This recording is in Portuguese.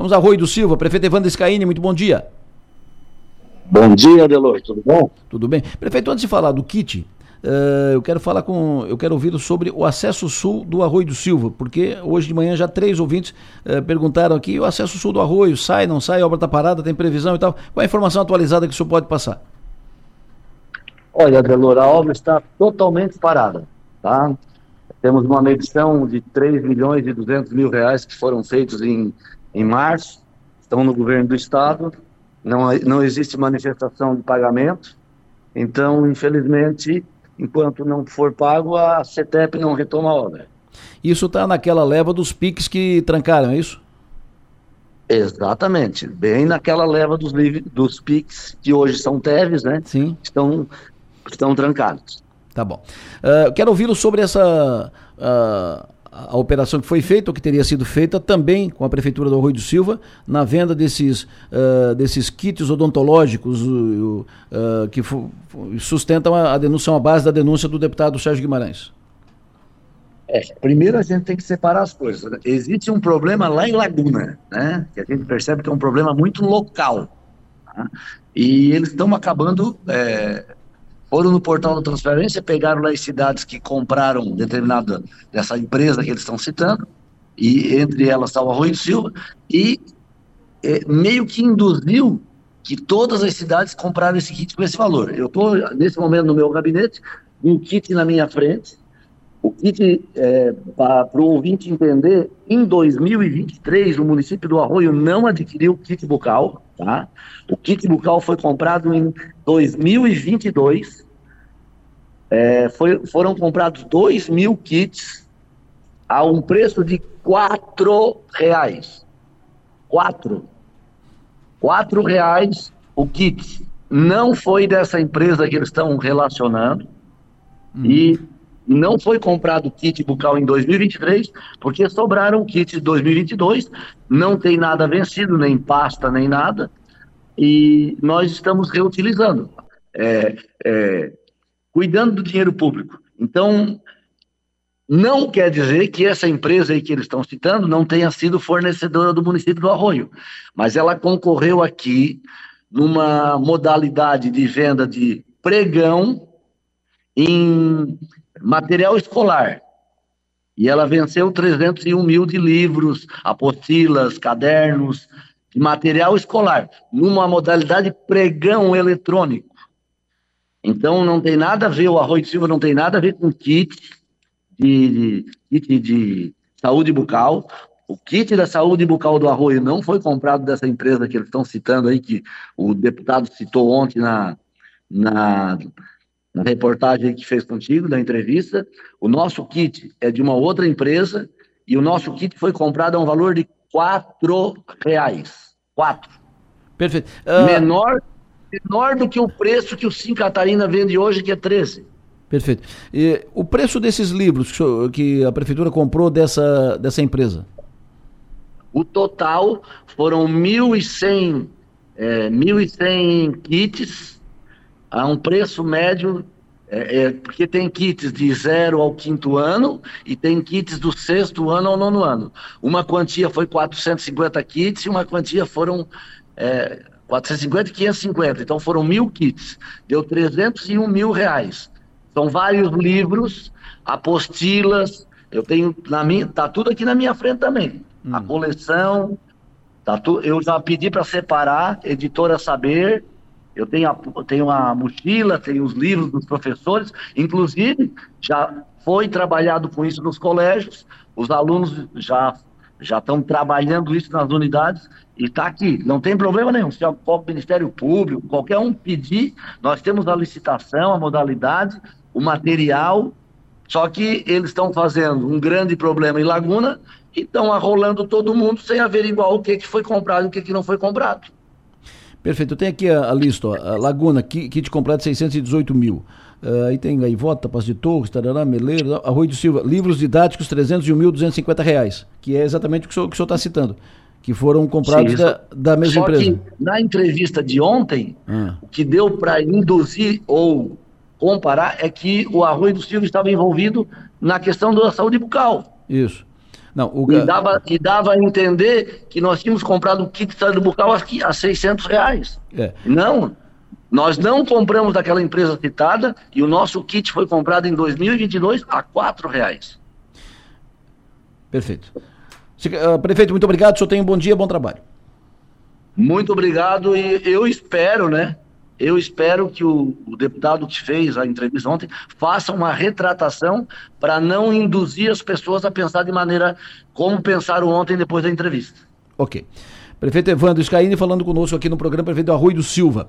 Vamos a Rui do Silva, prefeito Evandro Scaini, muito bom dia. Bom dia, Delor, tudo bom? Tudo bem. Prefeito, antes de falar do kit, uh, eu quero falar com. Eu quero ouvi-lo sobre o acesso sul do Arroio do Silva, porque hoje de manhã já três ouvintes uh, perguntaram aqui: o acesso sul do Arroio sai, não sai, a obra está parada, tem previsão e tal. Qual é a informação atualizada que o senhor pode passar? Olha, Delor, a obra está totalmente parada, tá? Temos uma medição de 3 milhões e 200 mil reais que foram feitos em, em março, estão no governo do estado, não, não existe manifestação de pagamento, então, infelizmente, enquanto não for pago, a CETEP não retoma a obra. Isso está naquela leva dos piques que trancaram, é isso? Exatamente, bem naquela leva dos, dos PIX, que hoje são TEVs, né? Sim. Estão, estão trancados. Tá bom. Uh, quero ouvi-lo sobre essa uh, a operação que foi feita, ou que teria sido feita também com a Prefeitura do Arroio do Silva, na venda desses, uh, desses kits odontológicos que sustentam a, a denúncia, a base da denúncia do deputado Sérgio Guimarães. É, primeiro a gente tem que separar as coisas. Né? Existe um problema lá em Laguna, né? Que a gente percebe que é um problema muito local. Tá? E eles estão acabando é, foram no portal da transferência, pegaram lá as cidades que compraram determinada dessa empresa que eles estão citando, e entre elas está o Arroio Silva, e é, meio que induziu que todas as cidades compraram esse kit com esse valor. Eu estou, nesse momento, no meu gabinete, um kit na minha frente. O kit, é, para o ouvinte entender, em 2023, o município do Arroio não adquiriu kit bucal, tá? O kit bucal foi comprado em 2022. É, foi, foram comprados 2 mil kits a um preço de quatro reais. Quatro. Quatro reais o kit. Não foi dessa empresa que eles estão relacionando. Hum. E não foi comprado kit bucal em 2023, porque sobraram kits de 2022. Não tem nada vencido, nem pasta, nem nada e nós estamos reutilizando, é, é, cuidando do dinheiro público. Então, não quer dizer que essa empresa aí que eles estão citando não tenha sido fornecedora do município do Arroio, mas ela concorreu aqui numa modalidade de venda de pregão em material escolar. E ela venceu 301 mil de livros, apostilas, cadernos, de material escolar, numa modalidade pregão eletrônico. Então não tem nada a ver, o Arroio de Silva não tem nada a ver com kit de, de, kit de saúde bucal. O kit da saúde bucal do Arroio não foi comprado dessa empresa que eles estão citando aí, que o deputado citou ontem na, na, na reportagem que fez contigo, da entrevista. O nosso kit é de uma outra empresa e o nosso kit foi comprado a um valor de quatro reais. Quatro. Perfeito. Uh... Menor, menor do que o preço que o Sim Catarina vende hoje, que é 13. Perfeito. E o preço desses livros que a prefeitura comprou dessa, dessa empresa? O total foram 1.100 é, 1.100 kits a um preço médio é, é, porque tem kits de zero ao quinto ano e tem kits do sexto ano ao nono ano. Uma quantia foi 450 kits e uma quantia foram é, 450 e 550. Então foram mil kits. Deu 301 mil reais. São vários livros, apostilas. Eu tenho na minha, tá tudo aqui na minha frente também. Hum. A coleção, tá tu, eu já pedi para separar, editora Saber, eu tenho a, tenho a mochila, tenho os livros dos professores, inclusive já foi trabalhado com isso nos colégios, os alunos já já estão trabalhando isso nas unidades e está aqui. Não tem problema nenhum. Se o Ministério Público, qualquer um pedir, nós temos a licitação, a modalidade, o material, só que eles estão fazendo um grande problema em Laguna e estão arrolando todo mundo sem averiguar o que, que foi comprado e o que, que não foi comprado. Perfeito. Eu tenho aqui a, a lista, ó, a Laguna, kit completo de 618 mil. Uh, aí tem Gaivota, Paz de Torres, Tarará, Meleiro, Arroio de Silva, livros didáticos 301.250 reais, que é exatamente o que o senhor está citando, que foram comprados Sim, da, da mesma só empresa. Que na entrevista de ontem, ah. o que deu para induzir ou comparar é que o Arroio do Silva estava envolvido na questão da saúde bucal. Isso. Não, o... e, dava, e dava a entender que nós tínhamos comprado o kit bucal aqui a 600 reais. É. Não, nós não compramos daquela empresa citada e o nosso kit foi comprado em 2022 a R$ reais. Perfeito. Uh, prefeito, muito obrigado. O senhor tem um bom dia, bom trabalho. Muito obrigado e eu espero, né? Eu espero que o, o deputado que fez a entrevista ontem faça uma retratação para não induzir as pessoas a pensar de maneira como pensaram ontem depois da entrevista. Ok. Prefeito Evandro Scaini falando conosco aqui no programa Prefeito Arroio do Silva.